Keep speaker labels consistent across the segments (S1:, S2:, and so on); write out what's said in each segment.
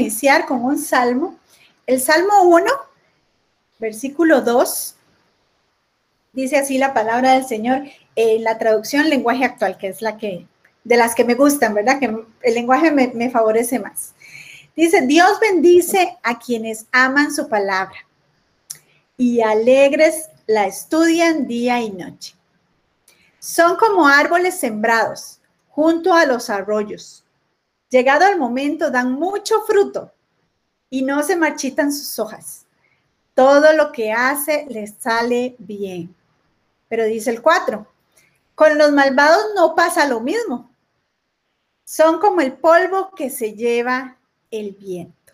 S1: iniciar con un salmo. El Salmo 1, versículo 2, dice así la palabra del Señor en la traducción lenguaje actual, que es la que, de las que me gustan, ¿verdad? Que el lenguaje me, me favorece más. Dice, Dios bendice a quienes aman su palabra y alegres la estudian día y noche. Son como árboles sembrados junto a los arroyos. Llegado el momento, dan mucho fruto y no se marchitan sus hojas. Todo lo que hace les sale bien. Pero dice el 4, con los malvados no pasa lo mismo. Son como el polvo que se lleva el viento.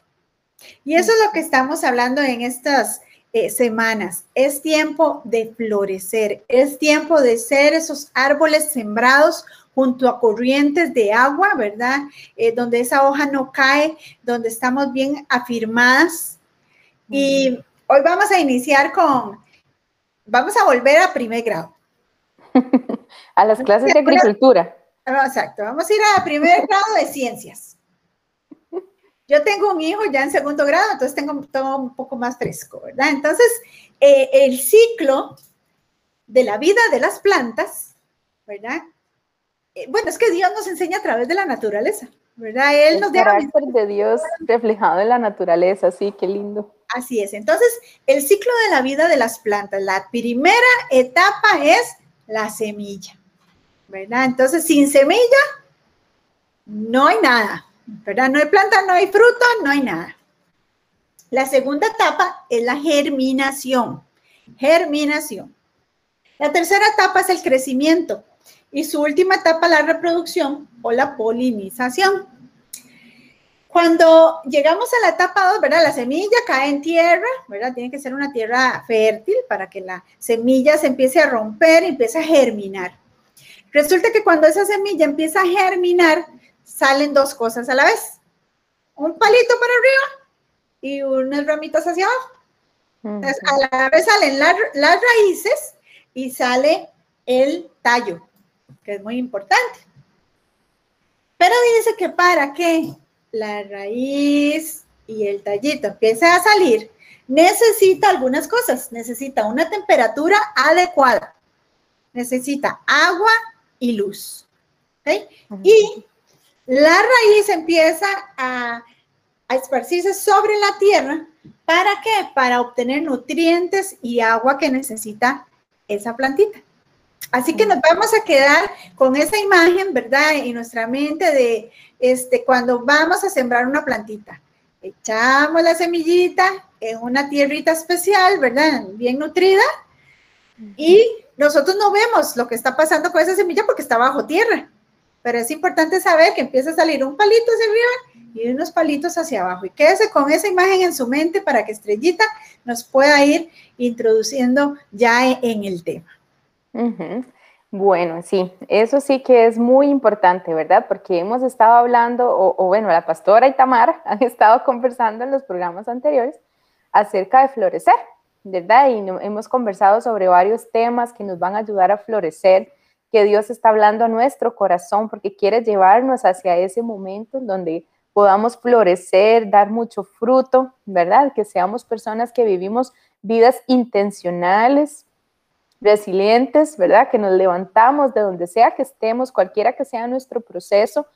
S1: Y eso es lo que estamos hablando en estas eh, semanas. Es tiempo de florecer, es tiempo de ser esos árboles sembrados junto a corrientes de agua, ¿verdad? Eh, donde esa hoja no cae, donde estamos bien afirmadas. Y hoy vamos a iniciar con, vamos a volver a primer grado.
S2: a las clases de agricultura.
S1: Exacto, vamos a ir a primer grado de ciencias. Yo tengo un hijo ya en segundo grado, entonces tengo todo un poco más fresco, ¿verdad? Entonces, eh, el ciclo de la vida de las plantas, ¿verdad? Eh, bueno, es que Dios nos enseña a través de la naturaleza, ¿verdad?
S2: Él nos deja... de Dios reflejado en la naturaleza, sí, qué lindo.
S1: Así es. Entonces, el ciclo de la vida de las plantas, la primera etapa es la semilla, ¿verdad? Entonces, sin semilla, no hay nada, ¿verdad? No hay planta, no hay fruto, no hay nada. La segunda etapa es la germinación. Germinación. La tercera etapa es el crecimiento y su última etapa la reproducción o la polinización. Cuando llegamos a la etapa 2, ¿verdad? La semilla cae en tierra, ¿verdad? Tiene que ser una tierra fértil para que la semilla se empiece a romper y empiece a germinar. Resulta que cuando esa semilla empieza a germinar, salen dos cosas a la vez. Un palito para arriba y unas ramitas hacia abajo. Entonces, a la vez salen las raíces y sale el tallo, que es muy importante. Pero dice que para que la raíz y el tallito empiece a salir, necesita algunas cosas. Necesita una temperatura adecuada. Necesita agua y luz. Y la raíz empieza a, esparcirse sobre la tierra. ¿Para qué? Para obtener nutrientes y agua que necesita esa plantita. Así que nos vamos a quedar con esa imagen, ¿verdad? En nuestra mente de este, cuando vamos a sembrar una plantita. Echamos la semillita en una tierrita especial, ¿verdad? Bien nutrida. Y nosotros no vemos lo que está pasando con esa semilla porque está bajo tierra pero es importante saber que empieza a salir un palito hacia arriba y unos palitos hacia abajo. Y quédese con esa imagen en su mente para que Estrellita nos pueda ir introduciendo ya en el tema.
S2: Bueno, sí, eso sí que es muy importante, ¿verdad? Porque hemos estado hablando, o, bueno, la pastora y Tamar han estado conversando en los programas anteriores acerca de florecer, ¿verdad? Y hemos conversado sobre varios temas que nos van a ayudar a florecer que Dios está hablando a nuestro corazón porque quiere llevarnos hacia ese momento en donde podamos florecer, dar mucho fruto, ¿verdad? Que seamos personas que vivimos vidas intencionales, resilientes, ¿verdad? Que nos levantamos de donde sea que estemos, cualquiera que sea nuestro proceso,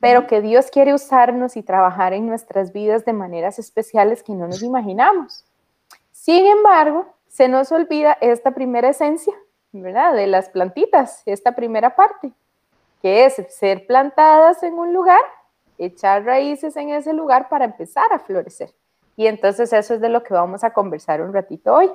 S2: pero que Dios quiere usarnos y trabajar en nuestras vidas de maneras especiales que no nos imaginamos. Sin embargo, se nos olvida esta primera esencia ¿verdad? De las plantitas, esta primera parte, que es ser plantadas en un lugar, echar raíces en ese lugar para empezar a florecer. Y entonces eso es de lo que vamos a conversar un ratito hoy.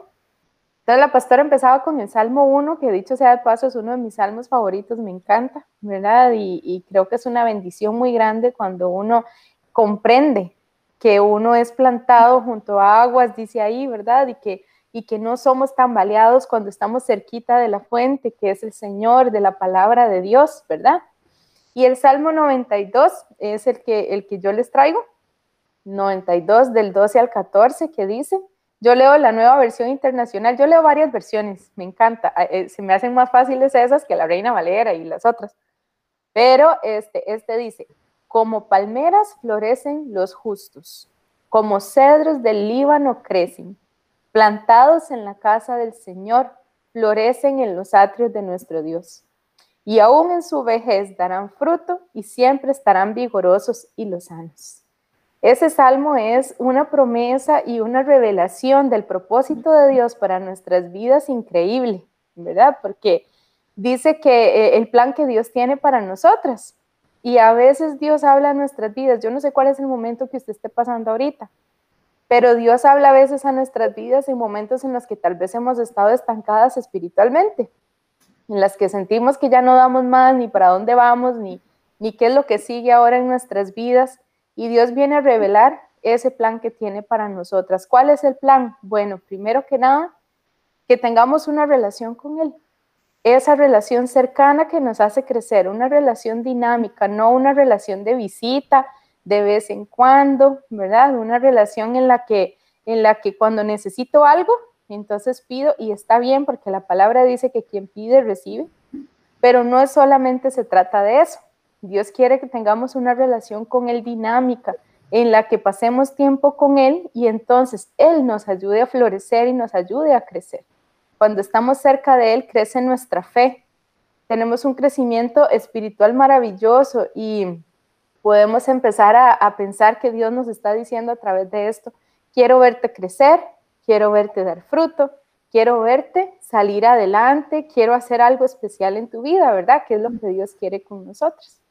S2: Entonces la pastora empezaba con el Salmo 1, que dicho sea de paso es uno de mis salmos favoritos, me encanta, ¿verdad? Y, creo que es una bendición muy grande cuando uno comprende que uno es plantado junto a aguas, dice ahí, ¿verdad? Y que y que no somos tambaleados cuando estamos cerquita de la fuente, que es el Señor, de la palabra de Dios, ¿verdad? Y el Salmo 92 es el que, el que yo les traigo, 92 del 12 al 14, que dice, yo leo la nueva versión internacional, yo leo varias versiones, me encanta, eh, se me hacen más fáciles esas que la Reina Valera y las otras, pero este, este dice, como palmeras florecen los justos, como cedros del Líbano crecen, plantados en la casa del Señor, florecen en los atrios de nuestro Dios. Y aún en su vejez darán fruto y siempre estarán vigorosos y lozanos. Ese salmo es una promesa y una revelación del propósito de Dios para nuestras vidas increíble, ¿verdad? Porque dice que eh, el plan que Dios tiene para nosotras. Y a veces Dios habla en nuestras vidas. Yo no sé cuál es el momento que usted esté pasando ahorita, pero Dios habla a veces a nuestras vidas en momentos en los que tal vez hemos estado estancadas espiritualmente, en las que sentimos que ya no damos más, ni para dónde vamos, ni, ni qué es lo que sigue ahora en nuestras vidas. Y Dios viene a revelar ese plan que tiene para nosotras. ¿Cuál es el plan? Bueno, primero que nada, que tengamos una relación con Él. Esa relación cercana que nos hace crecer, una relación dinámica, no una relación de visita de vez en cuando, ¿verdad? Una relación en la que, en la que cuando necesito algo, entonces pido y está bien porque la palabra dice que quien pide recibe, pero no solamente se trata de eso. Dios quiere que tengamos una relación con Él dinámica, en la que pasemos tiempo con Él y entonces Él nos ayude a florecer y nos ayude a crecer. Cuando estamos cerca de Él, crece nuestra fe. Tenemos un crecimiento espiritual maravilloso y podemos empezar a, a pensar que Dios nos está diciendo a través de esto, quiero verte crecer, quiero verte dar fruto, quiero verte salir adelante, quiero hacer algo especial en tu vida, ¿verdad? Que es lo que Dios quiere con nosotros.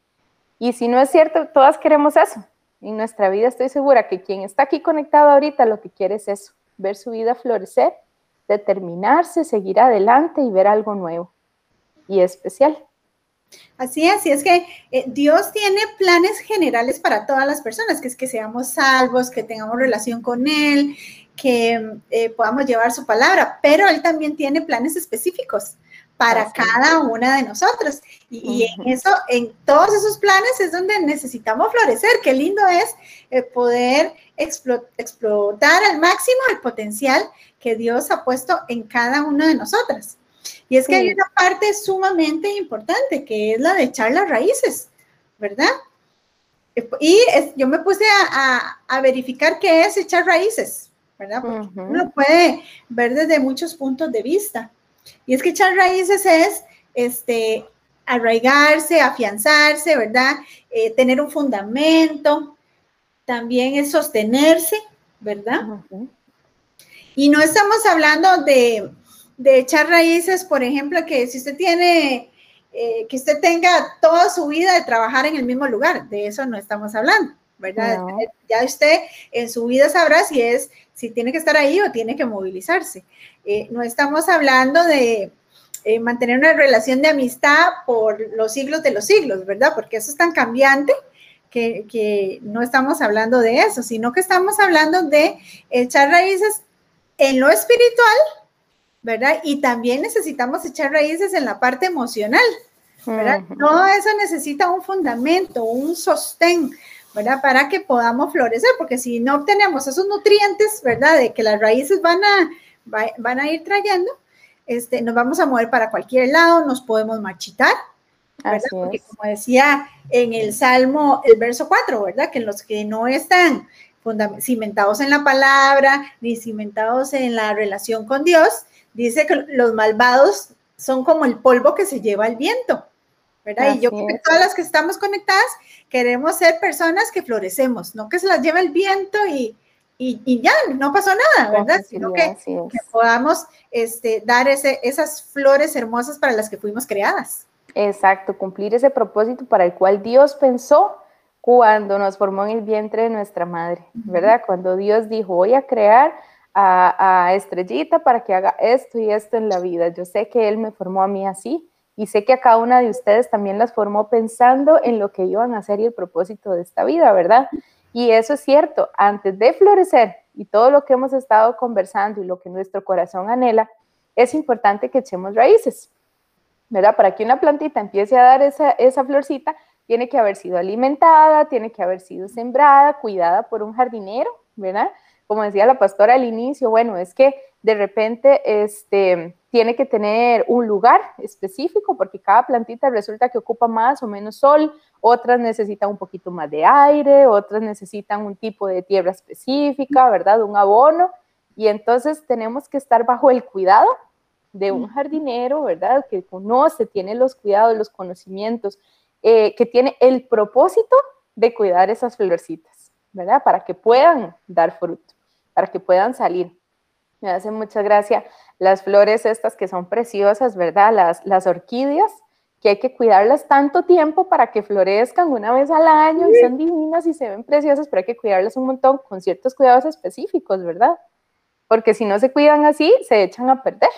S2: Y si no es cierto, todas queremos eso. En nuestra vida estoy segura que quien está aquí conectado ahorita lo que quiere es eso, ver su vida florecer, determinarse, seguir adelante y ver algo nuevo y especial.
S1: Así es, es que eh, Dios tiene planes generales para todas las personas, que es que seamos salvos, que tengamos relación con Él, que eh, podamos llevar su palabra, pero Él también tiene planes específicos para cada una de nosotros. Y, en eso, en todos esos planes es donde necesitamos florecer. Qué lindo es eh, poder explotar al máximo el potencial que Dios ha puesto en cada una de nosotras. Y es que hay una parte sumamente importante que es la de echar las raíces, ¿verdad? Y yo me puse a, verificar qué es echar raíces, ¿verdad? Porque uno puede ver desde muchos puntos de vista. Y es que echar raíces es este, arraigarse, afianzarse, ¿verdad? Eh, tener un fundamento, también es sostenerse, ¿verdad? Y no estamos hablando de, echar raíces, por ejemplo, que si usted tiene, eh, que usted tenga toda su vida de trabajar en el mismo lugar, de eso no estamos hablando, ¿verdad? Ya usted en su vida sabrá si es, si tiene que estar ahí o tiene que movilizarse. Eh, no estamos hablando de eh, mantener una relación de amistad por los siglos de los siglos, ¿verdad? Porque eso es tan cambiante que, que no estamos hablando de eso, sino que estamos hablando de echar raíces en lo espiritual, ¿verdad? Y también necesitamos echar raíces en la parte emocional, ¿verdad? Todo eso necesita un fundamento, un sostén, ¿verdad? Para que podamos florecer, porque si no obtenemos esos nutrientes, ¿verdad? De que las raíces van a van a ir trayendo, este, nos vamos a mover para cualquier lado, nos podemos marchitar, ¿verdad? Porque como decía en el Salmo, el verso 4, ¿verdad? Que los que no están cimentados en la palabra, ni cimentados en la relación con Dios, dice que los malvados son como el polvo que se lleva el viento, ¿verdad? y yo creo que todas las que estamos conectadas queremos ser personas que florecemos, no que se las lleve el viento y, y, ya, no pasó nada, ¿verdad? Sino que, podamos este, dar ese, esas flores hermosas para las que fuimos creadas.
S2: Exacto, cumplir ese propósito para el cual Dios pensó cuando nos formó en el vientre de nuestra madre, ¿verdad? Cuando Dios dijo, voy a crear a, a, Estrellita para que haga esto y esto en la vida. Yo sé que Él me formó a mí así y sé que a cada una de ustedes también las formó pensando en lo que iban a hacer y el propósito de esta vida, ¿verdad? Y eso es cierto, antes de florecer y todo lo que hemos estado conversando y lo que nuestro corazón anhela, es importante que echemos raíces, ¿verdad? Para que una plantita empiece a dar esa, esa florcita, tiene que haber sido alimentada, tiene que haber sido sembrada, cuidada por un jardinero, ¿verdad? Como decía la pastora al inicio, bueno, es que de repente este, tiene que tener un lugar específico porque cada plantita resulta que ocupa más o menos sol, otras necesitan un poquito más de aire, otras necesitan un tipo de tierra específica, ¿verdad? Un abono. Y entonces tenemos que estar bajo el cuidado de un jardinero, ¿verdad? Que conoce, tiene los cuidados, los conocimientos, eh, que tiene el propósito de cuidar esas florcitas, ¿verdad? Para que puedan dar fruto, para que puedan salir. Me hace mucha gracia las flores estas que son preciosas, ¿verdad? Las, las orquídeas, que hay que cuidarlas tanto tiempo para que florezcan una vez al año y son divinas y se ven preciosas, pero hay que cuidarlas un montón con ciertos cuidados específicos, ¿verdad? Porque si no se cuidan así, se echan a perder.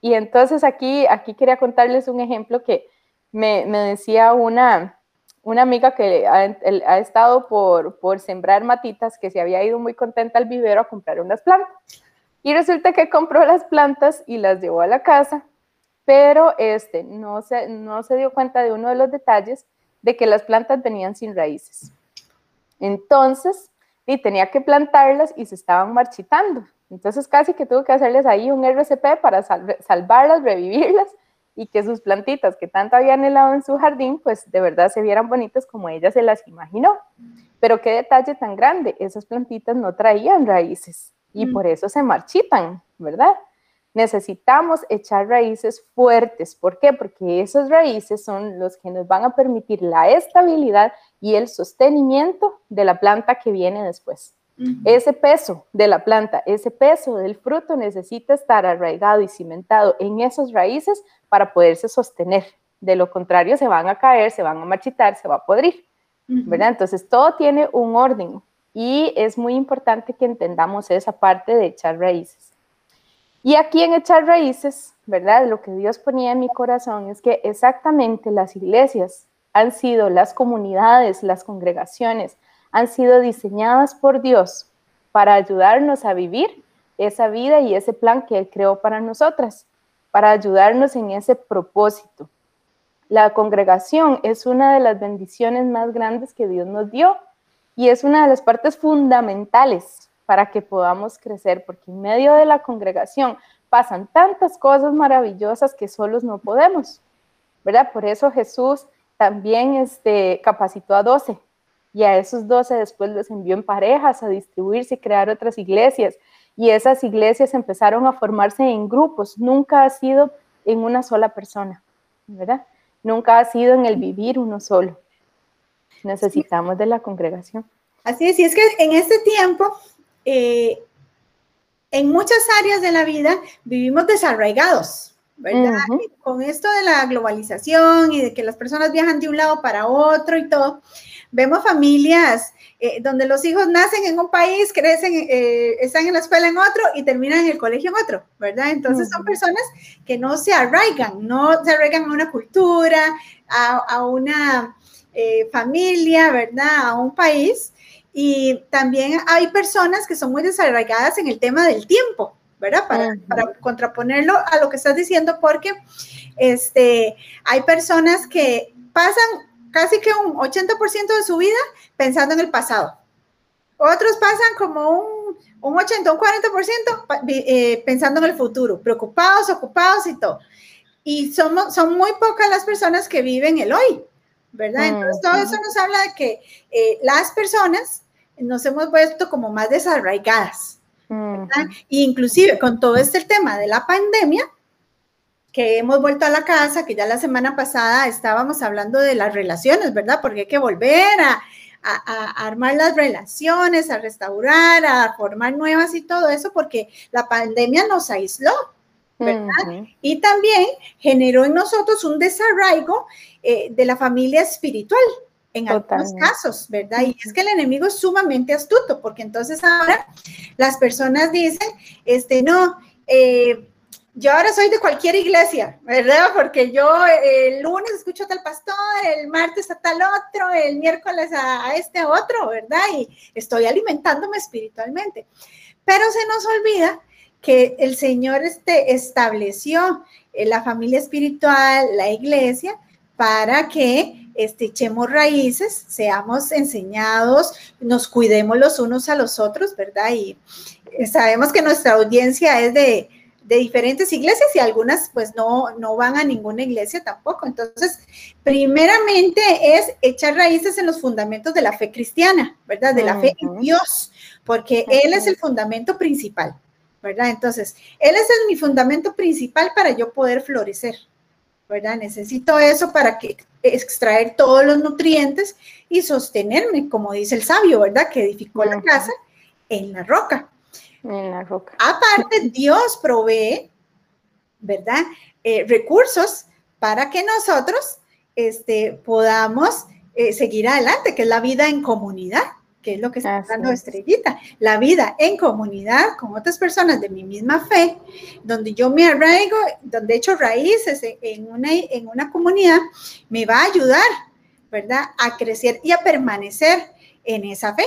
S2: Y entonces aquí, aquí quería contarles un ejemplo que me, me decía una, una amiga que ha, ha estado por, por sembrar matitas, que se había ido muy contenta al vivero a comprar unas plantas. Y resulta que compró las plantas y las llevó a la casa, pero este, no, se, no se dio cuenta de uno de los detalles de que las plantas venían sin raíces. Entonces, y tenía que plantarlas y se estaban marchitando. Entonces casi que tuvo que hacerles ahí un RCP para salvarlas, revivirlas y que sus plantitas que tanto había anhelado en su jardín, pues de verdad se vieran bonitas como ella se las imaginó. Pero qué detalle tan grande, esas plantitas no traían raíces y por eso se marchitan, ¿verdad? Necesitamos echar raíces fuertes. ¿Por qué? Porque esas raíces son los que nos van a permitir la estabilidad y el sostenimiento de la planta que viene después. Ese peso de la planta, ese peso del fruto necesita estar arraigado y cimentado en esas raíces para poderse sostener. De lo contrario, se van a caer, se van a marchitar, se va a podrir. ¿verdad? Entonces, todo tiene un orden, y es muy importante que entendamos esa parte de echar raíces. Y aquí en echar raíces, ¿verdad? Lo que Dios ponía en mi corazón es que exactamente las iglesias han sido, las comunidades, las congregaciones, han sido diseñadas por Dios para ayudarnos a vivir esa vida y ese plan que Él creó para nosotras, para ayudarnos en ese propósito. La congregación es una de las bendiciones más grandes que Dios nos dio y es una de las partes fundamentales para que podamos crecer, porque en medio de la congregación pasan tantas cosas maravillosas que solos no podemos, ¿verdad? Por eso Jesús también este, capacitó a 12 y a esos 12 después los envió en parejas a distribuirse y crear otras iglesias. Y esas iglesias empezaron a formarse en grupos, nunca ha sido en una sola persona, ¿verdad? Nunca ha sido en el vivir uno solo necesitamos de la congregación.
S1: Así es, y es que en este tiempo, eh, en muchas áreas de la vida vivimos desarraigados, ¿verdad? Con esto de la globalización y de que las personas viajan de un lado para otro y todo, vemos familias eh, donde los hijos nacen en un país, crecen, eh, están en la escuela en otro y terminan en el colegio en otro, ¿verdad? Entonces son personas que no se arraigan, no se arraigan a una cultura, a una eh, familia, ¿verdad? A un país. Y también hay personas que son muy desarraigadas en el tema del tiempo, ¿verdad? Para, para, contraponerlo a lo que estás diciendo, porque este, hay personas que pasan casi que un 80% de su vida pensando en el pasado. Otros pasan como un, un 80, un 40% eh, pensando en el futuro, preocupados, ocupados y todo. Y somos, son muy pocas las personas que viven el hoy, ¿verdad? Entonces, todo eso nos habla de que eh, las personas nos hemos vuelto como más desarraigadas, ¿verdad? inclusive con todo este tema de la pandemia, que hemos vuelto a la casa, que ya la semana pasada estábamos hablando de las relaciones, ¿verdad? Porque hay que volver a, a, armar las relaciones, a restaurar, a formar nuevas y todo eso, porque la pandemia nos aisló, ¿verdad? Y también generó en nosotros un desarraigo eh, de la familia espiritual en algunos casos, ¿verdad? Y es que el enemigo es sumamente astuto, porque entonces ahora las personas dicen, este, no, eh, yo ahora soy de cualquier iglesia, ¿verdad? Porque yo el lunes escucho a tal pastor, el martes a tal otro, el miércoles a, este otro, ¿verdad? Y estoy alimentándome espiritualmente. Pero se nos olvida que el Señor este, estableció eh, la familia espiritual, la iglesia, para que este, echemos raíces, seamos enseñados, nos cuidemos los unos a los otros, ¿verdad? Y sabemos que nuestra audiencia es de, de diferentes iglesias y algunas pues no, no van a ninguna iglesia tampoco. Entonces, primeramente es echar raíces en los fundamentos de la fe cristiana, ¿verdad? De la fe en Dios, porque Él es el fundamento principal, ¿verdad? Entonces, Él es mi fundamento principal para yo poder florecer, ¿verdad? Necesito eso para que extraer todos los nutrientes y sostenerme, como dice el sabio, ¿verdad? Que edificó la casa en la roca.
S2: En la roca.
S1: Aparte, Dios provee, ¿verdad? Eh, recursos para que nosotros este, podamos eh, seguir adelante, que es la vida en comunidad, que es lo que está dando Estrellita, la vida en comunidad con otras personas de mi misma fe, donde yo me arraigo, donde he hecho raíces en una, en una comunidad, me va a ayudar, ¿verdad? A crecer y a permanecer en esa fe.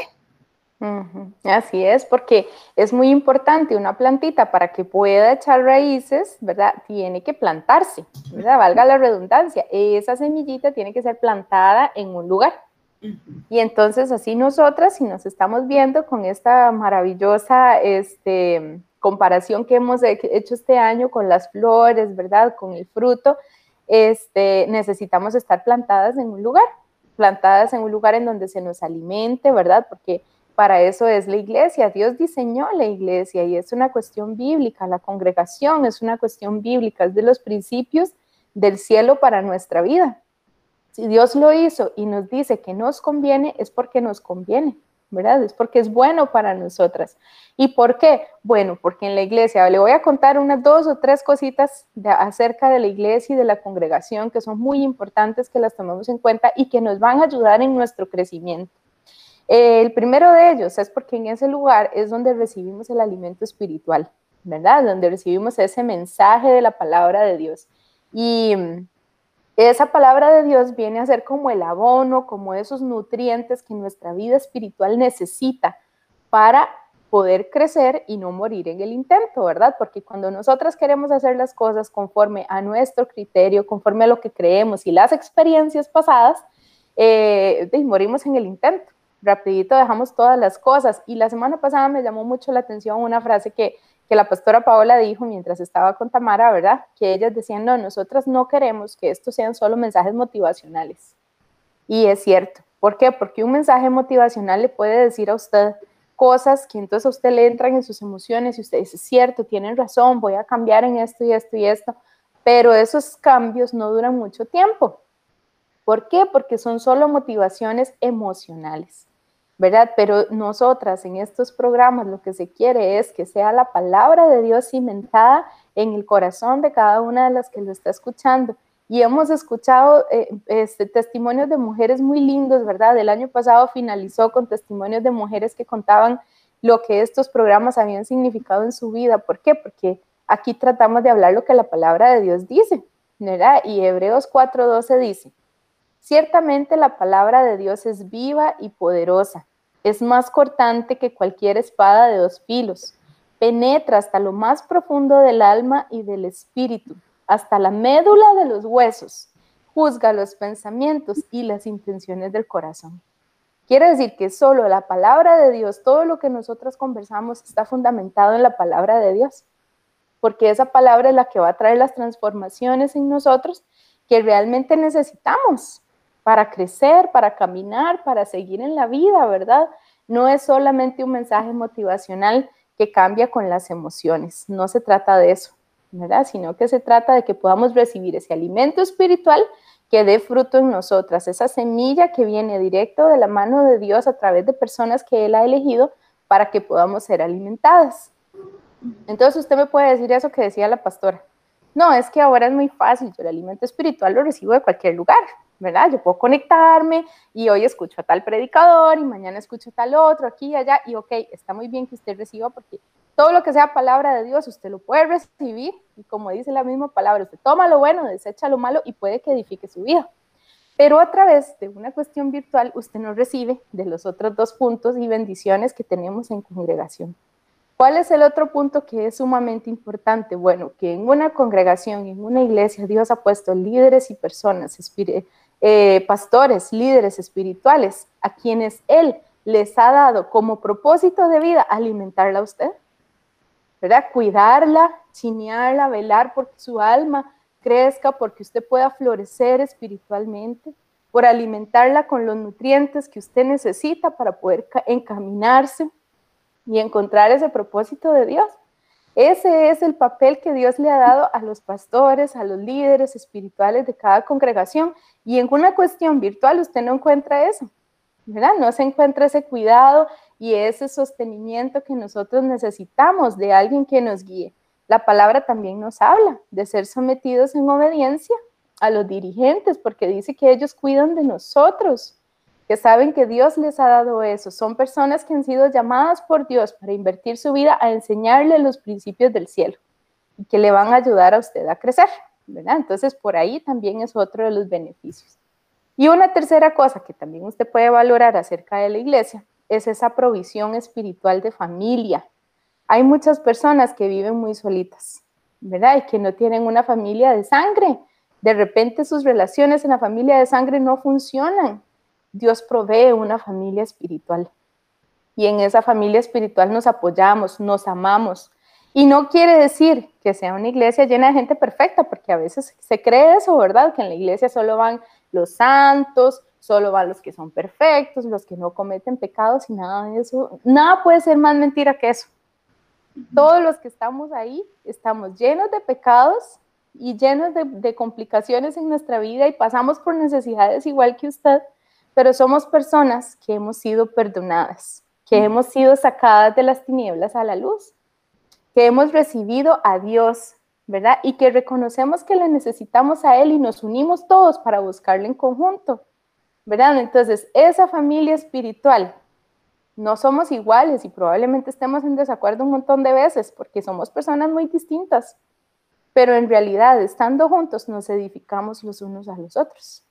S2: Así es, porque es muy importante una plantita para que pueda echar raíces, ¿verdad? Tiene que plantarse, ¿verdad? Valga la redundancia. Esa semillita tiene que ser plantada en un lugar. Y entonces así nosotras, si nos estamos viendo con esta maravillosa este, comparación que hemos hecho este año con las flores, ¿verdad? Con el fruto, este, necesitamos estar plantadas en un lugar, plantadas en un lugar en donde se nos alimente, ¿verdad? Porque para eso es la iglesia. Dios diseñó la iglesia y es una cuestión bíblica. La congregación es una cuestión bíblica, es de los principios del cielo para nuestra vida. Si Dios lo hizo y nos dice que nos conviene, es porque nos conviene, ¿verdad? Es porque es bueno para nosotras. ¿Y por qué? Bueno, porque en la iglesia, le voy a contar unas dos o tres cositas acerca de la iglesia y de la congregación que son muy importantes que las tomemos en cuenta y que nos van a ayudar en nuestro crecimiento. El primero de ellos es porque en ese lugar es donde recibimos el alimento espiritual, ¿verdad? Donde recibimos ese mensaje de la palabra de Dios. Y esa palabra de Dios viene a ser como el abono, como esos nutrientes que nuestra vida espiritual necesita para poder crecer y no morir en el intento, ¿verdad? Porque cuando nosotras queremos hacer las cosas conforme a nuestro criterio, conforme a lo que creemos y las experiencias pasadas, eh, morimos en el intento rapidito dejamos todas las cosas. Y la semana pasada me llamó mucho la atención una frase que, que la pastora Paola dijo mientras estaba con Tamara, ¿verdad? Que ellas decían, no, nosotras no queremos que estos sean solo mensajes motivacionales. Y es cierto. ¿Por qué? Porque un mensaje motivacional le puede decir a usted cosas que entonces a usted le entran en sus emociones y usted dice, cierto, tienen razón, voy a cambiar en esto y esto y esto, pero esos cambios no duran mucho tiempo. ¿Por qué? Porque son solo motivaciones emocionales. ¿Verdad? Pero nosotras en estos programas lo que se quiere es que sea la palabra de Dios cimentada en el corazón de cada una de las que lo está escuchando. Y hemos escuchado eh, este, testimonios de mujeres muy lindos, ¿verdad? El año pasado finalizó con testimonios de mujeres que contaban lo que estos programas habían significado en su vida. ¿Por qué? Porque aquí tratamos de hablar lo que la palabra de Dios dice, ¿verdad? Y Hebreos 4:12 dice, Ciertamente la palabra de Dios es viva y poderosa. Es más cortante que cualquier espada de dos filos. Penetra hasta lo más profundo del alma y del espíritu, hasta la médula de los huesos. Juzga los pensamientos y las intenciones del corazón. Quiere decir que solo la palabra de Dios, todo lo que nosotras conversamos está fundamentado en la palabra de Dios, porque esa palabra es la que va a traer las transformaciones en nosotros que realmente necesitamos para crecer, para caminar, para seguir en la vida, ¿verdad? No es solamente un mensaje motivacional que cambia con las emociones, no se trata de eso, ¿verdad? Sino que se trata de que podamos recibir ese alimento espiritual que dé fruto en nosotras, esa semilla que viene directo de la mano de Dios a través de personas que Él ha elegido para que podamos ser alimentadas. Entonces usted me puede decir eso que decía la pastora. No, es que ahora es muy fácil, yo el alimento espiritual lo recibo de cualquier lugar. ¿Verdad? Yo puedo conectarme y hoy escucho a tal predicador y mañana escucho a tal otro, aquí y allá, y ok, está muy bien que usted reciba porque todo lo que sea palabra de Dios, usted lo puede recibir y como dice la misma palabra, usted toma lo bueno, desecha lo malo y puede que edifique su vida. Pero a través de una cuestión virtual, usted no recibe de los otros dos puntos y bendiciones que tenemos en congregación. ¿Cuál es el otro punto que es sumamente importante? Bueno, que en una congregación, en una iglesia, Dios ha puesto líderes y personas, eh, pastores, líderes espirituales, a quienes Él les ha dado como propósito de vida alimentarla a usted, ¿verdad? Cuidarla, chinearla, velar porque su alma crezca, porque usted pueda florecer espiritualmente, por alimentarla con los nutrientes que usted necesita para poder encaminarse y encontrar ese propósito de Dios. Ese es el papel que Dios le ha dado a los pastores, a los líderes espirituales de cada congregación. Y en una cuestión virtual usted no encuentra eso, ¿verdad? No se encuentra ese cuidado y ese sostenimiento que nosotros necesitamos de alguien que nos guíe. La palabra también nos habla de ser sometidos en obediencia a los dirigentes, porque dice que ellos cuidan de nosotros, que saben que Dios les ha dado eso. Son personas que han sido llamadas por Dios para invertir su vida a enseñarle los principios del cielo y que le van a ayudar a usted a crecer, ¿verdad? Entonces, por ahí también es otro de los beneficios. Y una tercera cosa que también usted puede valorar acerca de la iglesia es esa provisión espiritual de familia. Hay muchas personas que viven muy solitas, ¿verdad? Y que no tienen una familia de sangre. De repente sus relaciones en la familia de sangre no funcionan. Dios provee una familia espiritual. Y en esa familia espiritual nos apoyamos, nos amamos. Y no quiere decir que sea una iglesia llena de gente perfecta, porque a veces se cree eso, ¿verdad? Que en la iglesia solo van los santos, solo van los que son perfectos, los que no cometen pecados y nada de eso. Nada puede ser más mentira que eso. Todos los que estamos ahí estamos llenos de pecados y llenos de, complicaciones en nuestra vida y pasamos por necesidades igual que usted, pero somos personas que hemos sido perdonadas, que hemos sido sacadas de las tinieblas a la luz, que hemos recibido a Dios, ¿verdad? Y que reconocemos que le necesitamos a Él y nos unimos todos para buscarle en conjunto, ¿verdad? Entonces, esa familia espiritual no somos iguales y probablemente estemos en desacuerdo un montón de veces porque somos personas muy distintas, pero en realidad estando juntos nos edificamos los unos a los otros.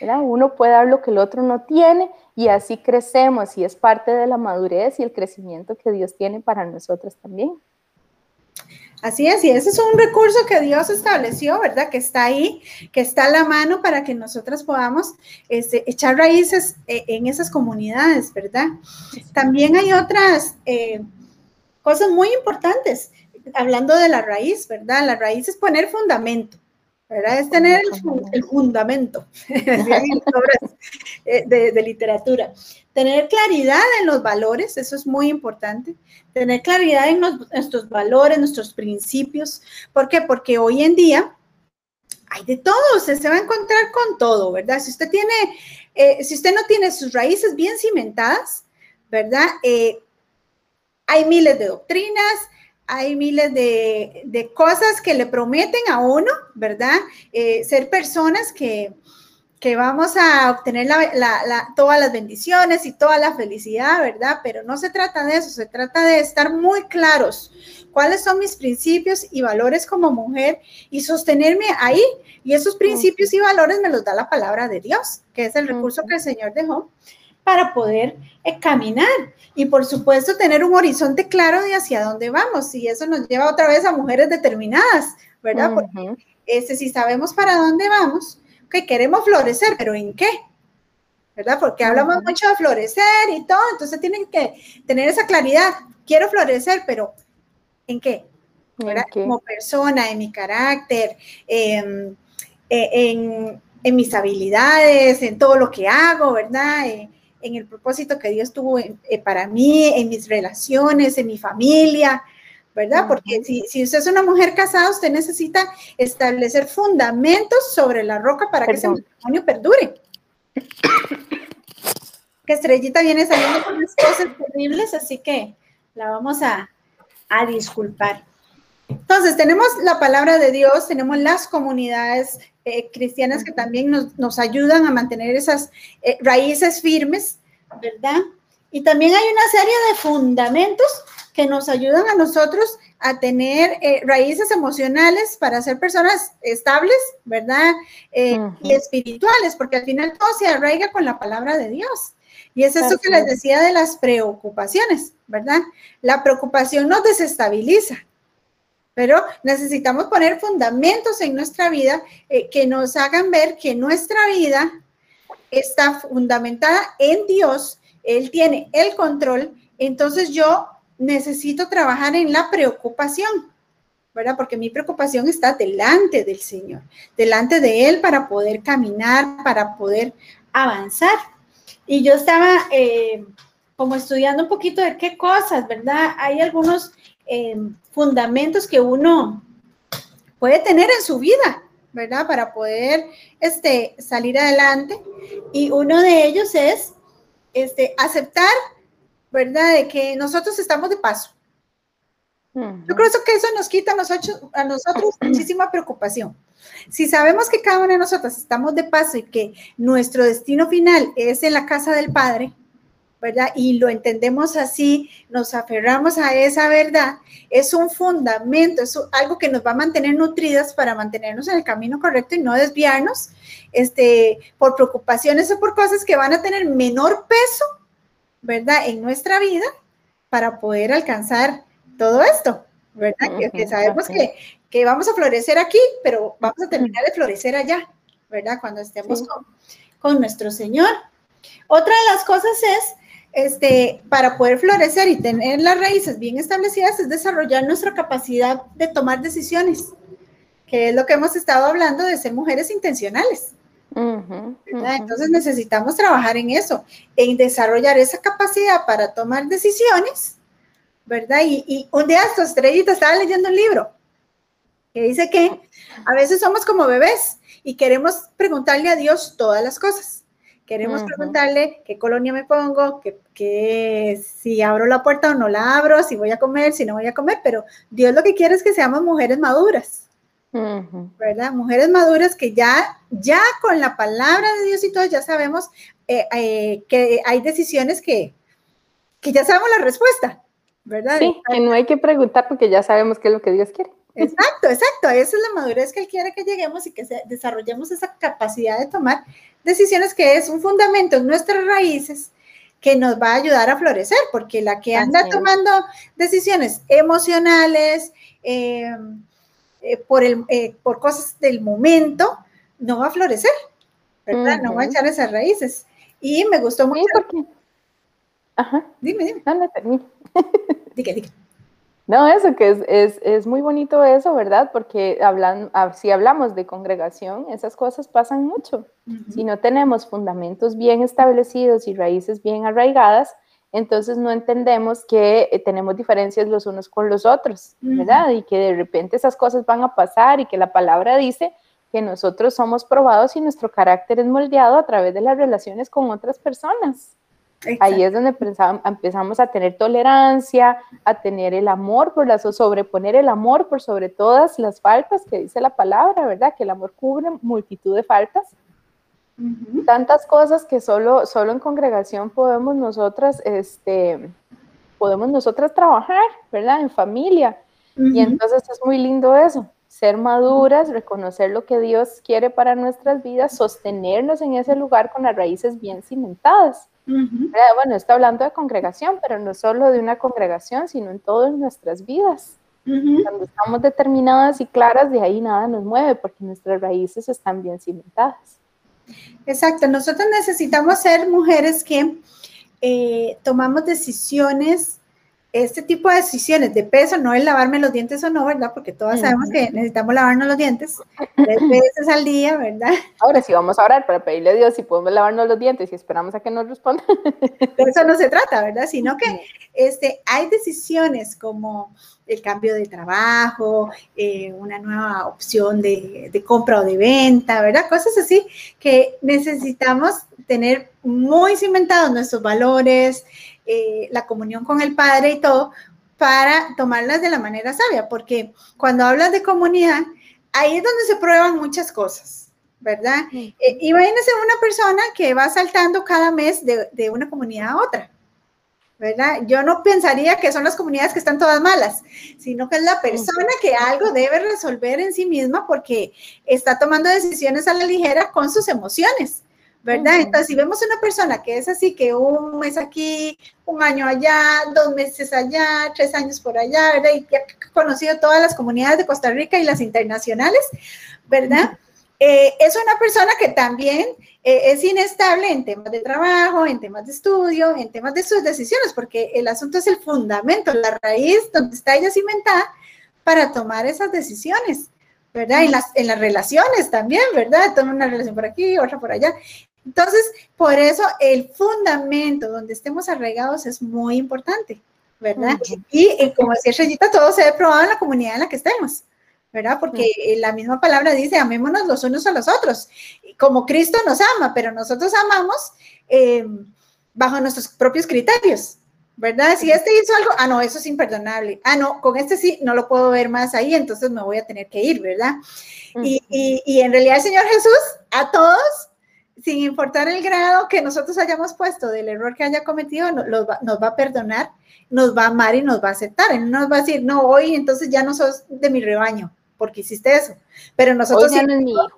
S2: Uno puede dar lo que el otro no tiene y así crecemos y es parte de la madurez y el crecimiento que Dios tiene para nosotros también.
S1: Así es, y ese es un recurso que Dios estableció, ¿verdad? Que está ahí, que está a la mano para que nosotras podamos este, echar raíces eh, en esas comunidades, ¿verdad? También hay otras eh, cosas muy importantes, hablando de la raíz, ¿verdad? La raíz es poner fundamento. ¿Verdad? Es tener el, fundamento eh, de, de, literatura. Tener claridad en los valores, eso es muy importante. Tener claridad en nuestros valores, nuestros principios. ¿Por qué? Porque hoy en día hay de todo, usted se va a encontrar con todo, ¿verdad? Si usted tiene, eh, si usted no tiene sus raíces bien cimentadas, ¿verdad? Eh, hay miles de doctrinas, hay miles de, cosas que le prometen a uno, ¿verdad? Eh, ser personas que, vamos a obtener todas las bendiciones y toda la felicidad, ¿verdad? Pero no se trata de eso, se trata de estar muy claros cuáles son mis principios y valores como mujer y sostenerme ahí. Y esos principios y valores me los da la palabra de Dios, que es el recurso que el Señor dejó para poder eh, caminar y por supuesto tener un horizonte claro de hacia dónde vamos y eso nos lleva otra vez a mujeres determinadas, ¿verdad? Porque este, si sabemos para dónde vamos, que queremos florecer, pero ¿en qué? ¿Verdad? Porque hablamos mucho de florecer y todo, entonces tienen que tener esa claridad. Quiero florecer, pero ¿en qué? Como persona, en mi carácter, em, e, en, en, mis habilidades, en todo lo que hago, ¿verdad? Eh, en el propósito que Dios tuvo eh, para mí, en mis relaciones, en mi familia, ¿verdad? Porque si, si, usted es una mujer casada, usted necesita establecer fundamentos sobre la roca para que ese matrimonio perdure. que Estrellita viene saliendo con unas cosas terribles, así que la vamos a, a disculpar. Entonces, tenemos la palabra de Dios, tenemos las comunidades eh, cristianas que también nos, ayudan a mantener esas eh, raíces firmes, ¿verdad? Y también hay una serie de fundamentos que nos ayudan a nosotros a tener eh, raíces emocionales para ser personas estables, ¿verdad? Y espirituales, porque al final todo se arraiga con la palabra de Dios. Y es eso que les decía de las preocupaciones, ¿verdad? La preocupación nos desestabiliza, pero necesitamos poner fundamentos en nuestra vida eh, que nos hagan ver que nuestra vida está fundamentada en Dios, Él tiene el control, entonces yo necesito trabajar en la preocupación, ¿verdad? Porque mi preocupación está delante del Señor, delante de Él para poder caminar, para poder avanzar. Y yo estaba eh, como estudiando un poquito de qué cosas, ¿verdad? Hay algunos eh, fundamentos que uno puede tener en su vida, ¿verdad? Para poder este, salir adelante. Y uno de ellos es este, aceptar, ¿verdad? De que nosotros estamos de paso. Yo creo que eso nos quita a nosotros, a nosotros muchísima preocupación. Si sabemos que cada una de nosotras estamos de paso y que nuestro destino final es en la casa del Padre, ¿verdad? Y lo entendemos así, nos aferramos a esa verdad, es un fundamento, es algo que nos va a mantener nutridas para mantenernos en el camino correcto y no desviarnos este, por preocupaciones o por cosas que van a tener menor peso, ¿verdad? En nuestra vida para poder alcanzar todo esto, ¿verdad? que, sabemos que, que, vamos a florecer aquí, pero vamos a terminar de florecer allá, ¿verdad? Cuando estemos con, con nuestro Señor. Otra de las cosas es este, para poder florecer y tener las raíces bien establecidas es desarrollar nuestra capacidad de tomar decisiones, que es lo que hemos estado hablando de ser mujeres intencionales. Entonces necesitamos trabajar en eso, en desarrollar esa capacidad para tomar decisiones, ¿verdad? Y, un día esta estrellita estaba leyendo un libro que dice que a veces somos como bebés y queremos preguntarle a Dios todas las cosas. Queremos preguntarle qué colonia me pongo, que, si abro la puerta o no la abro, si voy a comer, si no voy a comer, pero Dios lo que quiere es que seamos mujeres maduras, ¿verdad? Mujeres maduras que ya, ya con la palabra de Dios y todo, ya sabemos eh, eh, que hay decisiones que, que ya sabemos la respuesta, ¿verdad?
S2: Sí, que no hay que preguntar porque ya sabemos qué es lo que Dios quiere.
S1: Exacto, exacto. Esa es la madurez que Él quiere que lleguemos y que desarrollemos esa capacidad de tomar decisiones que es un fundamento en nuestras raíces que nos va a ayudar a florecer, porque la que anda tomando decisiones emocionales em, eh, por, el, eh, por cosas del momento, no va a florecer, ¿verdad? No va a echar esas raíces. Y me gustó mucho.
S2: Ajá.
S1: Dime, dime.
S2: No, no,
S1: dime.
S2: No, eso que es, es, es, muy bonito eso, ¿verdad? Porque hablan, si hablamos de congregación, esas cosas pasan mucho. Si no tenemos fundamentos bien establecidos y raíces bien arraigadas, entonces no entendemos que eh, tenemos diferencias los unos con los otros, ¿verdad? Y que de repente esas cosas van a pasar y que la palabra dice que nosotros somos probados y nuestro carácter es moldeado a través de las relaciones con otras personas. Ahí es donde empezamos a tener tolerancia, a tener el amor por las, sobreponer el amor por sobre todas las faltas que dice la palabra, ¿verdad? Que el amor cubre multitud de faltas. Tantas cosas que solo, solo en congregación podemos nosotras, este, podemos nosotras trabajar, ¿verdad? En familia. Y entonces es muy lindo eso, ser maduras, reconocer lo que Dios quiere para nuestras vidas, sostenernos en ese lugar con las raíces bien cimentadas. Bueno, está hablando de congregación, pero no solo de una congregación, sino en todas nuestras vidas. Cuando estamos determinadas y claras, de ahí nada nos mueve porque nuestras raíces están bien cimentadas.
S1: Exacto, nosotros necesitamos ser mujeres que eh, tomamos decisiones este tipo de decisiones de peso, no es lavarme los dientes o no, ¿verdad? Porque todas sabemos que necesitamos lavarnos los dientes tres veces al día, ¿verdad?
S2: Ahora sí vamos a orar para pedirle a Dios si podemos lavarnos los dientes y esperamos a que nos responda.
S1: De eso no se trata, ¿verdad? Sino que este, hay decisiones como el cambio de trabajo, eh, una nueva opción de, de compra o de venta, ¿verdad? Cosas así que necesitamos tener muy cimentados nuestros valores, eh, la comunión con el Padre y todo, para tomarlas de la manera sabia, porque cuando hablas de comunidad, ahí es donde se prueban muchas cosas, ¿verdad? Eh, imagínense una persona que va saltando cada mes de, una comunidad a otra. ¿verdad? Yo no pensaría que son las comunidades que están todas malas, sino que es la persona que algo debe resolver en sí misma porque está tomando decisiones a la ligera con sus emociones, ¿verdad? Entonces, si vemos una persona que es así, que un mes aquí, un año allá, dos meses allá, tres años por allá, ¿verdad? Y que ha conocido todas las comunidades de Costa Rica y las internacionales, ¿verdad? Eh, es una persona que también eh, es inestable en temas de trabajo, en temas de estudio, en temas de sus decisiones, porque el asunto es el fundamento, la raíz donde está ella cimentada para tomar esas decisiones. ¿verdad? En las, en las relaciones también, ¿verdad? Toma una relación por aquí, otra por allá. Entonces, por eso el fundamento donde estemos arraigados es muy importante, ¿verdad? Y, como decía Rayita, todo se ve probado en la comunidad en la que estemos, ¿verdad? Porque la misma palabra dice, amémonos los unos a los otros, como Cristo nos ama, pero nosotros amamos eh, bajo nuestros propios criterios, ¿verdad? Si este hizo algo, ah, no, eso es imperdonable. Ah, no, con este sí, no lo puedo ver más ahí, entonces me voy a tener que ir, ¿verdad? y, y, en realidad el Señor Jesús, a todos, sin importar el grado que nosotros hayamos puesto del error que haya cometido, nos, va, nos va a perdonar, nos va a amar y nos va a aceptar. Él no nos va a decir, no, hoy entonces ya no sos de mi rebaño, porque hiciste eso. Pero nosotros... Hoy, no, hijo,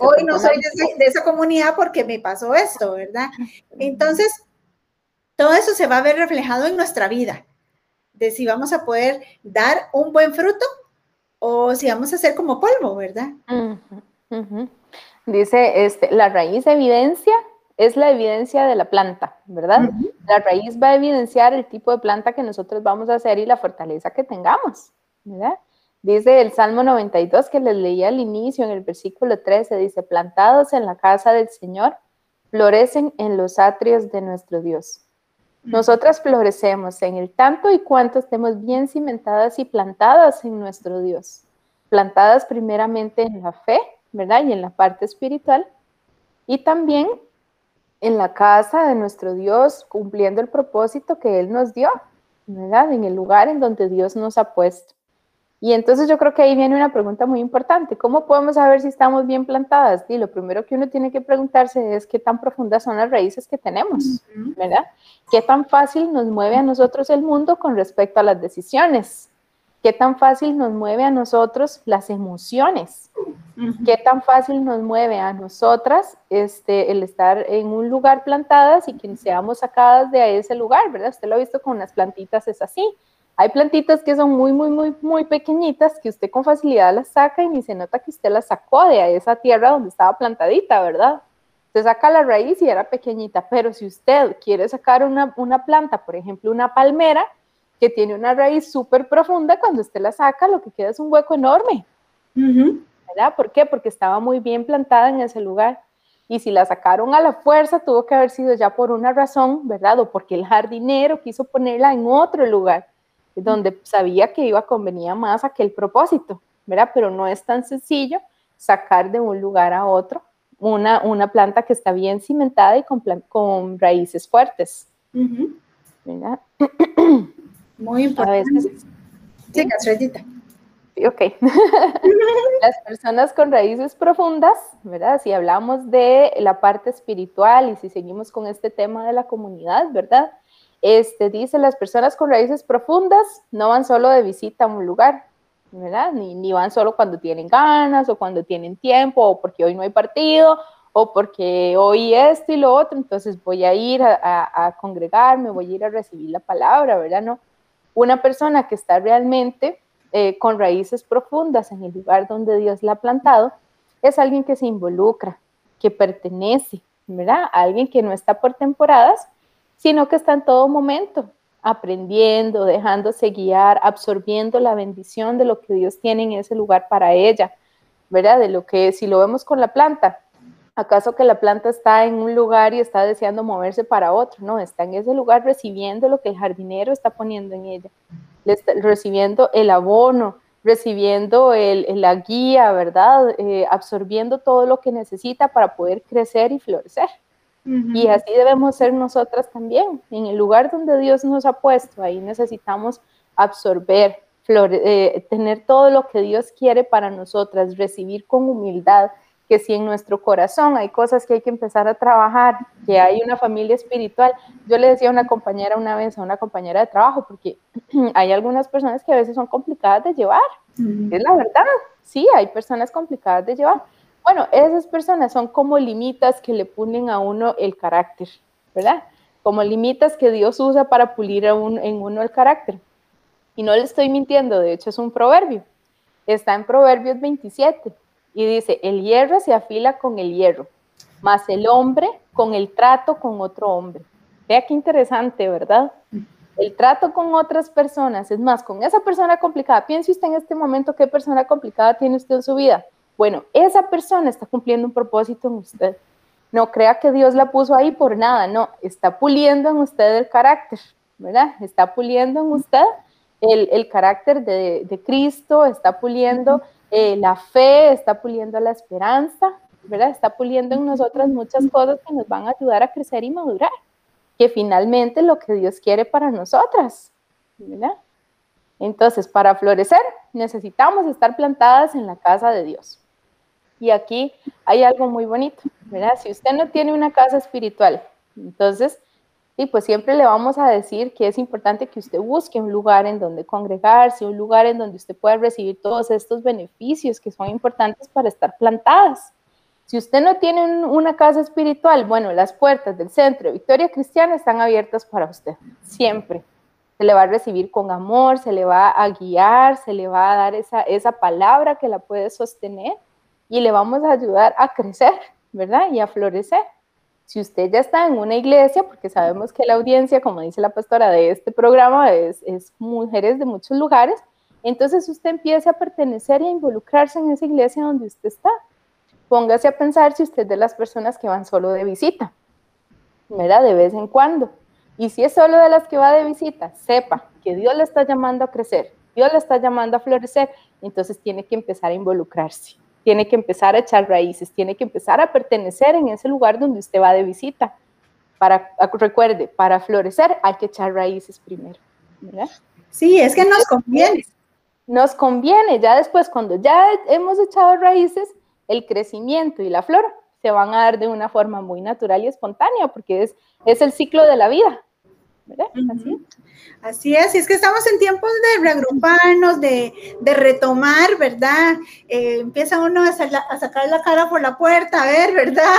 S1: hoy no soy de, de esa comunidad porque me pasó esto, ¿verdad? Entonces, todo eso se va a ver reflejado en nuestra vida, de si vamos a poder dar un buen fruto o si vamos a ser como polvo, ¿verdad?
S2: Dice, este, la raíz evidencia es la evidencia de la planta, ¿verdad? La raíz va a evidenciar el tipo de planta que nosotros vamos a hacer y la fortaleza que tengamos, ¿verdad? Dice el Salmo 92 que les leía al inicio, en el versículo 13, dice, plantados en la casa del Señor, florecen en los atrios de nuestro Dios. Nosotras florecemos en el tanto y cuanto estemos bien cimentadas y plantadas en nuestro Dios. Plantadas primeramente en la fe, ¿verdad? Y en la parte espiritual. Y también en la casa de nuestro Dios, cumpliendo el propósito que Él nos dio, ¿verdad? En el lugar en donde Dios nos ha puesto. Y entonces yo creo que ahí viene una pregunta muy importante. ¿Cómo podemos saber si estamos bien plantadas? Y lo primero que uno tiene que preguntarse es qué tan profundas son las raíces que tenemos, ¿verdad? ¿Qué tan fácil nos mueve a nosotros el mundo con respecto a las decisiones? ¿Qué tan fácil nos mueve a nosotros las emociones? ¿Qué tan fácil nos mueve a nosotras este, el estar en un lugar plantadas y que seamos sacadas de ese lugar, ¿verdad? Usted lo ha visto con las plantitas, es así hay plantitas que son muy, muy, muy, muy pequeñitas que usted con facilidad las saca y ni se nota que usted las sacó de esa tierra donde estaba plantadita, ¿verdad? Usted saca la raíz y era pequeñita, pero si usted quiere sacar una, planta, por ejemplo, una palmera, que tiene una raíz súper profunda, cuando usted la saca, lo que queda es un hueco enorme. ¿Verdad? ¿Por qué? Porque estaba muy bien plantada en ese lugar. Y si la sacaron a la fuerza, tuvo que haber sido ya por una razón, ¿verdad? O porque el jardinero quiso ponerla en otro lugar donde sabía que iba a convenir más aquel propósito, ¿verdad? Pero no es tan sencillo sacar de un lugar a otro una, una planta que está bien cimentada y con, con raíces fuertes. ¿verdad?
S1: Muy importante.
S2: sí, Ok. Las personas con raíces profundas, ¿verdad? Si hablamos de la parte espiritual y si seguimos con este tema de la comunidad, ¿verdad? Este, dice, las personas con raíces profundas no van solo de visita a un lugar, ¿verdad? Ni, van solo cuando tienen ganas o cuando tienen tiempo o porque hoy no hay partido o porque hoy esto y lo otro, entonces voy a ir a, congregarme, voy a ir a recibir la palabra, ¿verdad? No. Una persona que está realmente eh, con raíces profundas en el lugar donde Dios la ha plantado es alguien que se involucra, que pertenece, ¿verdad? Alguien que no está por temporadas, sino que está en todo momento aprendiendo, dejándose guiar, absorbiendo la bendición de lo que Dios tiene en ese lugar para ella, ¿verdad? De lo que si lo vemos con la planta, ¿acaso que la planta está en un lugar y está deseando moverse para otro? No, está en ese lugar recibiendo lo que el jardinero está poniendo en ella, recibiendo el abono, recibiendo la guía, ¿verdad? Eh, absorbiendo todo lo que necesita para poder crecer y florecer. Y así debemos ser nosotras también. En el lugar donde Dios nos ha puesto, ahí necesitamos absorber, eh, tener todo lo que Dios quiere para nosotras, recibir con humildad, que si en nuestro corazón hay cosas que hay que empezar a trabajar, que hay una familia espiritual. Yo le decía a una compañera una vez, a una compañera de trabajo, porque hay algunas personas que a veces son complicadas de llevar, es la verdad, sí, hay personas complicadas de llevar, Bueno, esas personas son como limitas que le ponen a uno el carácter, ¿verdad? Como limitas que Dios usa para pulir en uno el carácter. Y no le estoy mintiendo, de hecho es un proverbio. Está en Proverbios 27 y dice, el hierro se afila con el hierro, más el hombre con el trato con otro hombre. Vea qué interesante, ¿verdad? El trato con otras personas, es más, con esa persona complicada, piense usted en este momento qué persona complicada tiene usted en su vida. Bueno, esa persona está cumpliendo un propósito en usted. No crea que Dios la puso ahí por nada, no, está puliendo en usted el carácter, ¿verdad? Está puliendo en usted el, carácter de, Cristo, está puliendo eh, la fe, está puliendo la esperanza, ¿verdad? Está puliendo en nosotras muchas cosas que nos van a ayudar a crecer y madurar que finalmente lo que Dios quiere para nosotras. ¿verdad? Entonces, para florecer necesitamos estar plantadas en la casa de Dios. Y aquí hay algo muy bonito, ¿verdad? Si usted no tiene una casa espiritual, entonces, y pues siempre le vamos a decir que es importante que usted busque un lugar en donde congregarse, un lugar en donde usted pueda recibir todos estos beneficios que son importantes para estar plantadas. Si usted no tiene una casa espiritual, bueno, las puertas del centro de Victoria Cristiana están abiertas para usted, siempre. Se le va a recibir con amor, se le va a guiar, se le va a dar esa, esa palabra que la puede sostener y le vamos a ayudar a crecer, ¿verdad? Y a florecer. Si usted ya está en una iglesia, porque sabemos que la audiencia, como dice la pastora de este programa, es, es mujeres de muchos lugares, entonces usted empieza a pertenecer y a involucrarse en esa iglesia donde usted está Póngase a pensar si usted es de las personas que van solo de visita, ¿verdad? De vez en cuando. Y si es solo de las que va de visita, sepa que Dios le está llamando a crecer, Dios le está llamando a florecer, entonces tiene que empezar a involucrarse, tiene que empezar a echar raíces, tiene que empezar a pertenecer en ese lugar donde usted va de visita. Para, recuerde, para florecer hay que echar raíces primero. ¿verdad?
S1: Sí, es que nos conviene.
S2: Nos conviene, ya después, cuando ya hemos echado raíces, el crecimiento y la flor se van a dar de una forma muy natural y espontánea, porque es, es el ciclo de la vida. ¿Verdad?
S1: Así. es, y es que estamos en tiempos de reagruparnos, de, retomar, ¿verdad? Eh, empieza uno a, a, sacar la cara por la puerta, a ver, ¿verdad?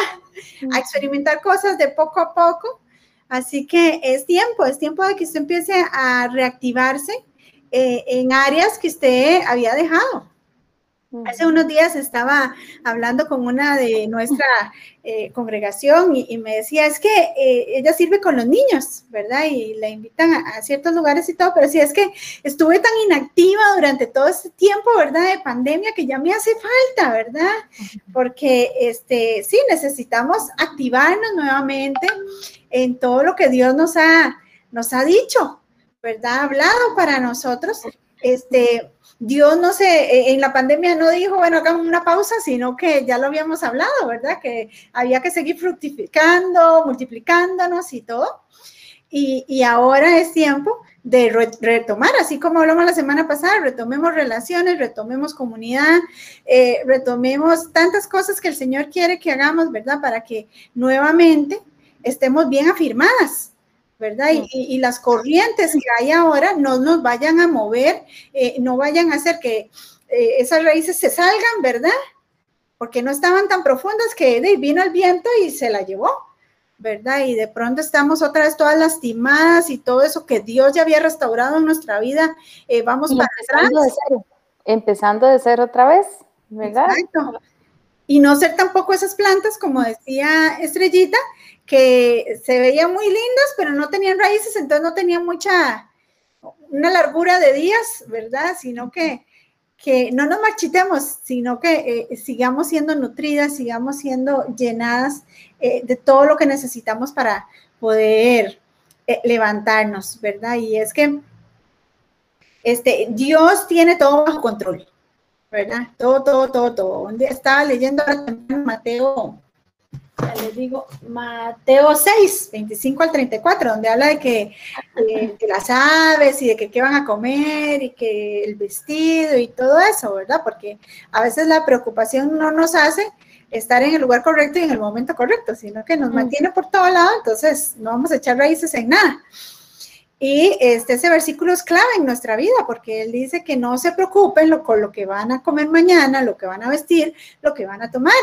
S1: A experimentar cosas de poco a poco. Así que es tiempo, es tiempo de que usted empiece a reactivarse eh, en áreas que usted había dejado. Hace unos días estaba hablando con una de nuestra eh, congregación y, me decía, es que eh, ella sirve con los niños, ¿verdad? Y la invitan a, ciertos lugares y todo, pero sí es que estuve tan inactiva durante todo este tiempo, ¿verdad? De pandemia que ya me hace falta, ¿verdad? Porque, este, sí, necesitamos activarnos nuevamente en todo lo que Dios nos ha, nos ha dicho, ¿verdad? Hablado para nosotros. Este, Dios no sé, e, en la pandemia no dijo, bueno, hagamos una pausa, sino que ya lo habíamos hablado, ¿verdad? Que había que seguir fructificando, multiplicándonos y todo. Y, ahora es tiempo de retomar, así como hablamos la semana pasada, retomemos relaciones, retomemos comunidad, eh, retomemos tantas cosas que el Señor quiere que hagamos, ¿verdad? Para que nuevamente estemos bien afirmadas, ¿verdad? Y, las corrientes que hay ahora no nos vayan a mover, eh, no vayan a hacer que eh, esas raíces se salgan, ¿verdad? Porque no estaban tan profundas que vino el viento y se la llevó, ¿verdad? Y de pronto estamos otra vez todas lastimadas y todo eso que Dios ya había restaurado en nuestra vida, eh, vamos para atrás.
S2: empezando de ser otra vez, ¿verdad? Exacto.
S1: Y no ser tampoco esas plantas, como decía Estrellita, que se veían muy lindas, pero no tenían raíces, entonces no tenían mucha, una largura de días, ¿verdad? Sino que, que no nos marchitemos, sino que eh, sigamos siendo nutridas, sigamos siendo llenadas eh, de todo lo que necesitamos para poder eh, levantarnos, ¿verdad? Y es que este, Dios tiene todo bajo control, ¿verdad? Todo, todo, todo, todo. Estaba leyendo Mateo les digo, Mateo 6, 25 al 34, donde habla de que, eh, las aves y de que qué van a comer y que el vestido y todo eso, ¿verdad? Porque a veces la preocupación no nos hace estar en el lugar correcto y en el momento correcto, sino que nos mantiene por todo lado, entonces no vamos a echar raíces en nada. Y este, ese versículo es clave en nuestra vida porque él dice que no se preocupen lo, con lo que van a comer mañana, lo que van a vestir, lo que van a tomar,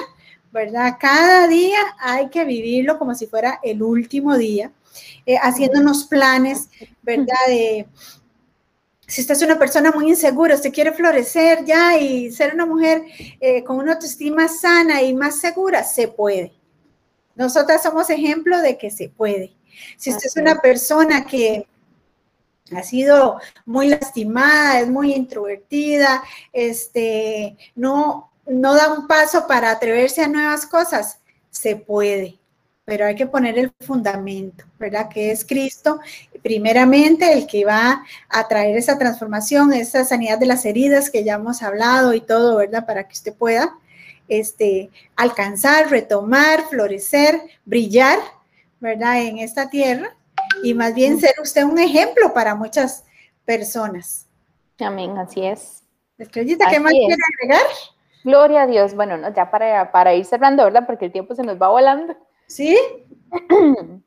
S1: ¿verdad? Cada día hay que vivirlo como si fuera el último día, eh, haciéndonos planes, ¿verdad? De, si usted es una persona muy insegura, usted quiere florecer ya y ser una mujer eh, con una autoestima sana y más segura, se puede. Nosotras somos ejemplo de que se puede. Si usted es una persona que ha sido muy lastimada, es muy introvertida, este, no, no da un paso para atreverse a nuevas cosas, se puede, pero hay que poner el fundamento, ¿verdad? Que es Cristo, primeramente el que va a traer esa transformación, esa sanidad de las heridas que ya hemos hablado y todo, ¿verdad? Para que usted pueda este, alcanzar, retomar, florecer, brillar, ¿verdad? En esta tierra y más bien ser usted un ejemplo para muchas personas.
S2: Amén, así es.
S1: Estrellita, ¿qué más quiere agregar?
S2: Gloria a Dios. Bueno, no, ya para, para ir cerrando, ¿verdad? Porque el tiempo se nos va volando.
S1: ¿Sí?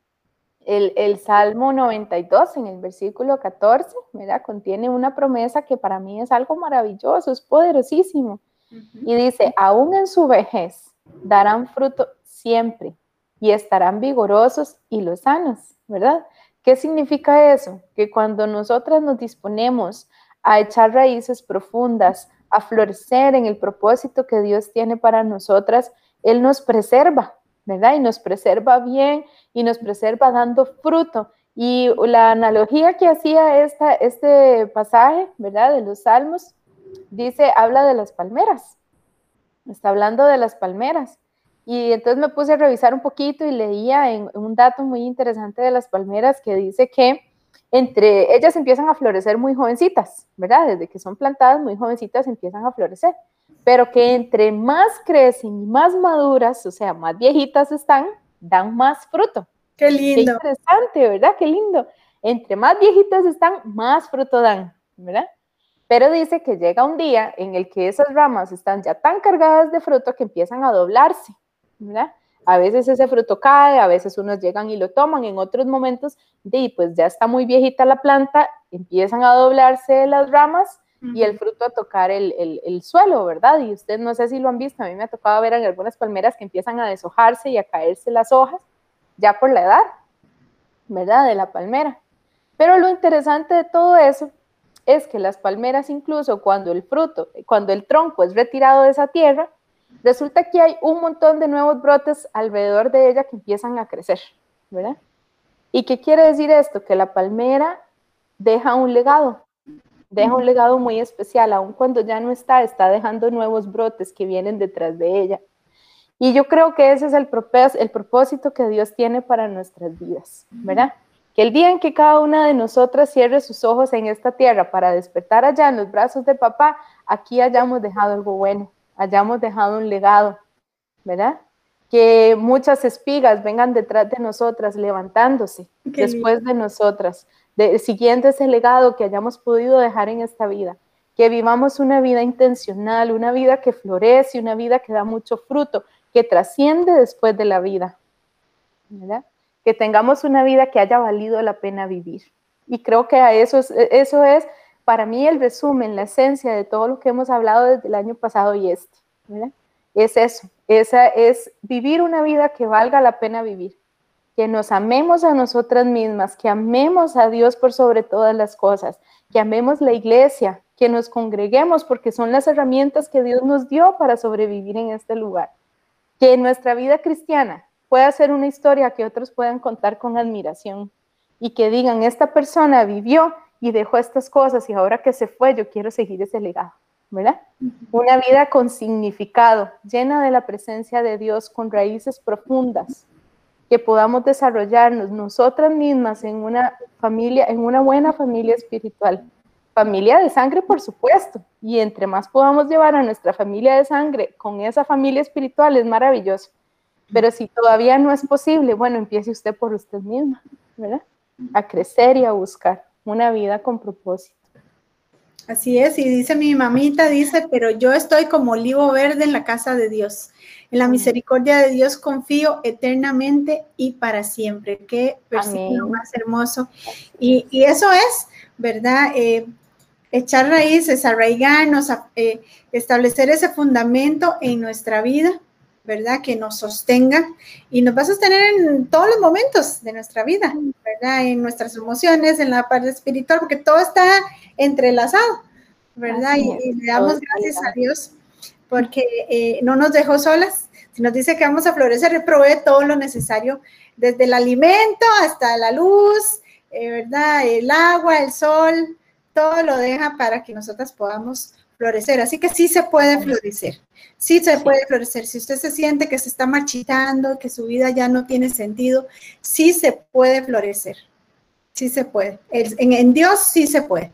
S2: El, el, Salmo 92, en el versículo 14, ¿verdad? Contiene una promesa que para mí es algo maravilloso, es poderosísimo. Y dice, aún en su vejez darán fruto siempre y estarán vigorosos y los sanos, ¿verdad? ¿Qué significa eso? Que cuando nosotras nos disponemos a echar raíces profundas, a florecer en el propósito que Dios tiene para nosotras, Él nos preserva, ¿verdad? Y nos preserva bien y nos preserva dando fruto. Y la analogía que hacía esta, este pasaje, ¿verdad? De los salmos, dice, habla de las palmeras. Está hablando de las palmeras. Y entonces me puse a revisar un poquito y leía en un dato muy interesante de las palmeras que dice que entre ellas empiezan a florecer muy jovencitas, ¿verdad? Desde que son plantadas muy jovencitas empiezan a florecer, pero que entre más crecen y más maduras, o sea, más viejitas están, dan más fruto.
S1: Qué lindo. Qué
S2: interesante, ¿verdad? Qué lindo. Entre más viejitas están, más fruto dan, ¿verdad? Pero dice que llega un día en el que esas ramas están ya tan cargadas de fruto que empiezan a doblarse a veces ese fruto cae, a veces unos llegan y lo toman, en otros momentos, y pues ya está muy viejita la planta, empiezan a doblarse las ramas y el fruto a tocar el, el, suelo, ¿verdad? Y usted no sé si lo han visto, a mí me ha tocado ver en algunas palmeras que empiezan a deshojarse y a caerse las hojas, ya por la edad, ¿verdad? De la palmera. Pero lo interesante de todo eso es que las palmeras, incluso cuando el fruto, cuando el tronco es retirado de esa tierra, resulta que hay un montón de nuevos brotes alrededor de ella que empiezan a crecer, ¿verdad? ¿Y qué quiere decir esto? Que la palmera deja un legado, deja un legado muy especial, aun cuando ya no está, está dejando nuevos brotes que vienen detrás de ella. Y yo creo que ese es el, el propósito que Dios tiene para nuestras vidas, ¿verdad? Que el día en que cada una de nosotras cierre sus ojos en esta tierra para despertar allá en los brazos de papá, aquí hayamos dejado algo bueno, hayamos dejado un legado, ¿verdad? Que muchas espigas vengan detrás de nosotras, levantándose después de nosotras, de, siguiendo ese legado que hayamos podido dejar en esta vida. Que vivamos una vida intencional, una vida que florece, una vida que da mucho fruto, que trasciende después de la vida, ¿verdad? Que tengamos una vida que haya valido la pena vivir. Y creo que a eso eso es para mí el resumen, la esencia de todo lo que hemos hablado desde el año pasado y este, es eso, esa es vivir una vida que valga la pena vivir, que nos amemos a nosotras mismas, que amemos a Dios por sobre todas las cosas, que amemos la iglesia, que nos congreguemos porque son las herramientas que Dios nos dio para sobrevivir en este lugar, que nuestra vida cristiana pueda ser una historia que otros puedan contar con admiración y que digan, esta persona vivió y dejó estas cosas y ahora que se fue, yo quiero seguir ese legado, ¿verdad? Una vida con significado, llena de la presencia de Dios, con raíces profundas, que podamos desarrollarnos nosotras mismas en una familia, en una buena familia espiritual. Familia de sangre, por supuesto, y entre más podamos llevar a nuestra familia de sangre con esa familia espiritual es maravilloso. Pero si todavía no es posible, bueno, empiece usted por usted misma, ¿verdad? A crecer y a buscar una vida con propósito.
S1: Así es, y dice mi mamita, dice, pero yo estoy como olivo verde en la casa de Dios. En la misericordia de Dios confío eternamente y para siempre. Qué versículo más hermoso. Y, eso es, ¿verdad? Eh, echar raíces, arraigarnos, eh, establecer ese fundamento en nuestra vida, ¿verdad? Que nos sostenga y nos va a sostener en todos los momentos de nuestra vida, ¿verdad? En nuestras emociones, en la parte espiritual, porque todo está entrelazado, ¿verdad? Y, le damos gracias a Dios porque eh, no nos dejó solas, si nos dice que vamos a florecer, y provee todo lo necesario, desde el alimento hasta la luz, eh, ¿verdad? El agua, el sol, todo lo deja para que nosotras podamos florecer. Así que sí se puede florecer, sí se puede florecer. Si usted se siente que se está marchitando, que su vida ya no tiene sentido, sí se puede florecer, sí se puede. En, Dios sí se puede.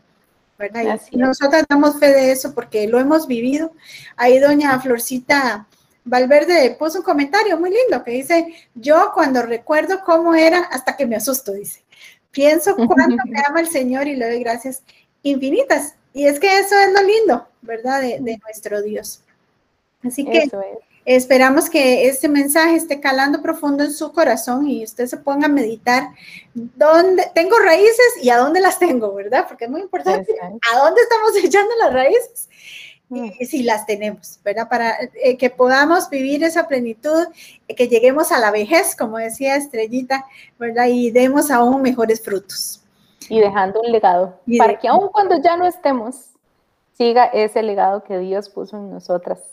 S1: ¿verdad? Y nosotras damos fe de eso porque lo hemos vivido. Ahí doña Florcita Valverde puso un comentario muy lindo que dice, yo cuando recuerdo cómo era, hasta que me asusto, dice, pienso cuánto me ama el Señor y le doy gracias infinitas. Y es que eso es lo lindo, ¿verdad? De, nuestro Dios. Así que esperamos que este mensaje esté calando profundo en su corazón y usted se ponga a meditar dónde tengo raíces y a dónde las tengo, ¿verdad? Porque es muy importante a dónde estamos echando las raíces y si las tenemos, ¿verdad? Para eh, que podamos vivir esa plenitud, que lleguemos a la vejez, como decía Estrellita, ¿verdad? Y demos aún mejores frutos.
S2: Y dejando un legado, para que aun cuando ya no estemos, siga ese legado que Dios puso en nosotras